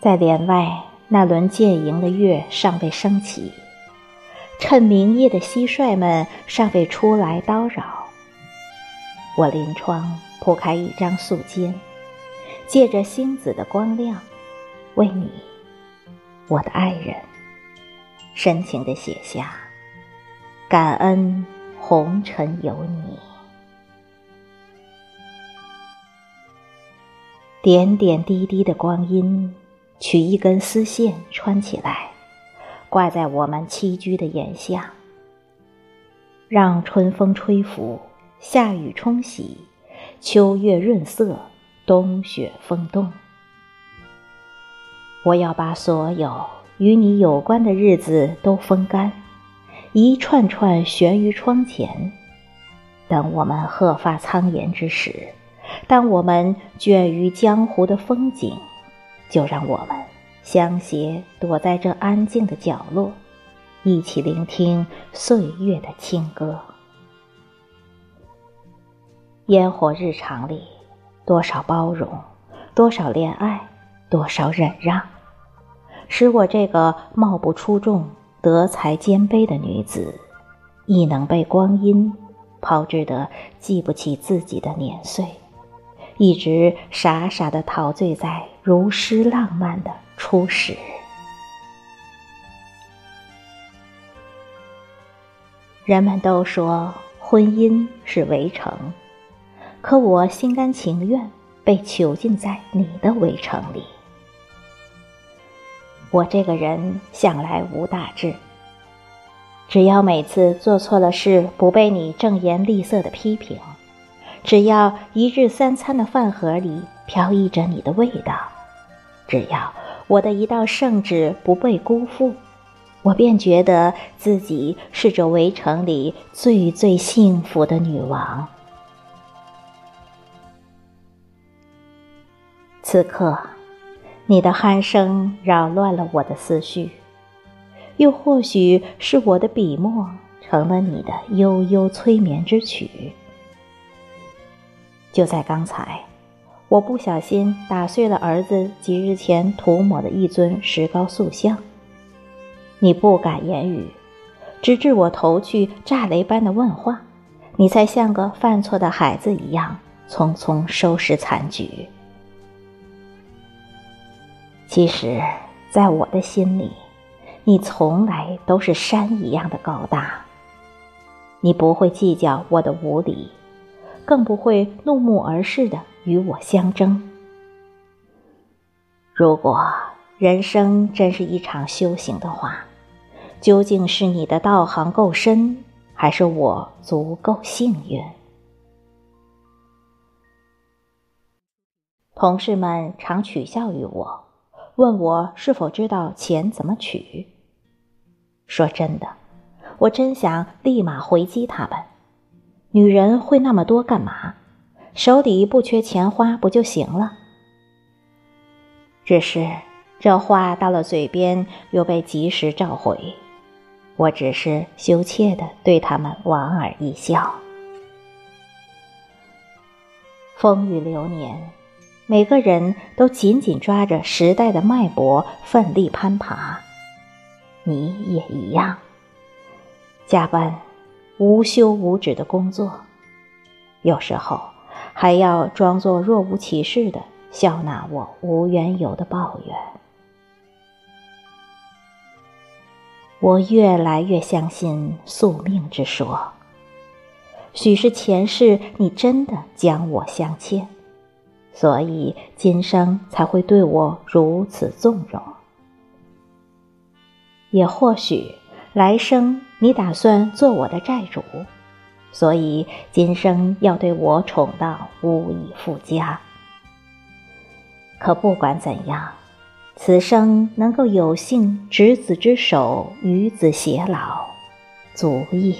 在帘外那轮渐盈的月尚未升起，趁明夜的蟋蟀们尚未出来叨扰，我临窗铺开一张素笺，借着星子的光亮，为你，我的爱人，深情地写下：感恩红尘有你。点点滴滴的光阴，取一根丝线穿起来，挂在我们栖居的檐下。让春风吹拂，夏雨冲洗，秋月润色，冬雪封冻。我要把所有与你有关的日子都风干，一串串悬于窗前，等我们鹤发苍颜之时。当我们倦于江湖的风景，就让我们相携躲在这安静的角落，一起聆听岁月的清歌。烟火日常里，多少包容，多少恋爱，多少忍让，使我这个貌不出众、德才兼备的女子，亦能被光阴抛掷得记不起自己的年岁。一直傻傻的陶醉在如诗浪漫的初始。人们都说婚姻是围城，可我心甘情愿被囚禁在你的围城里。我这个人向来无大志，只要每次做错了事不被你正颜厉色的批评。只要一日三餐的饭盒里飘溢着你的味道，只要我的一道圣旨不被辜负，我便觉得自己是这围城里最最幸福的女王。此刻，你的鼾声扰乱了我的思绪，又或许是我的笔墨成了你的悠悠催眠之曲。就在刚才，我不小心打碎了儿子几日前涂抹的一尊石膏塑像。你不敢言语，直至我投去炸雷般的问话，你才像个犯错的孩子一样匆匆收拾残局。其实，在我的心里，你从来都是山一样的高大。你不会计较我的无礼。更不会怒目而视的与我相争。如果人生真是一场修行的话，究竟是你的道行够深，还是我足够幸运？同事们常取笑于我，问我是否知道钱怎么取。说真的，我真想立马回击他们。女人会那么多干嘛？手里不缺钱花不就行了？只是这话到了嘴边又被及时召回，我只是羞怯的对他们莞尔一笑。风雨流年，每个人都紧紧抓着时代的脉搏，奋力攀爬。你也一样，加班。无休无止的工作，有时候还要装作若无其事的笑纳我无缘由的抱怨。我越来越相信宿命之说，许是前世你真的将我相欠，所以今生才会对我如此纵容。也或许来生。你打算做我的债主，所以今生要对我宠到无以复加。可不管怎样，此生能够有幸执子之手，与子偕老，足矣。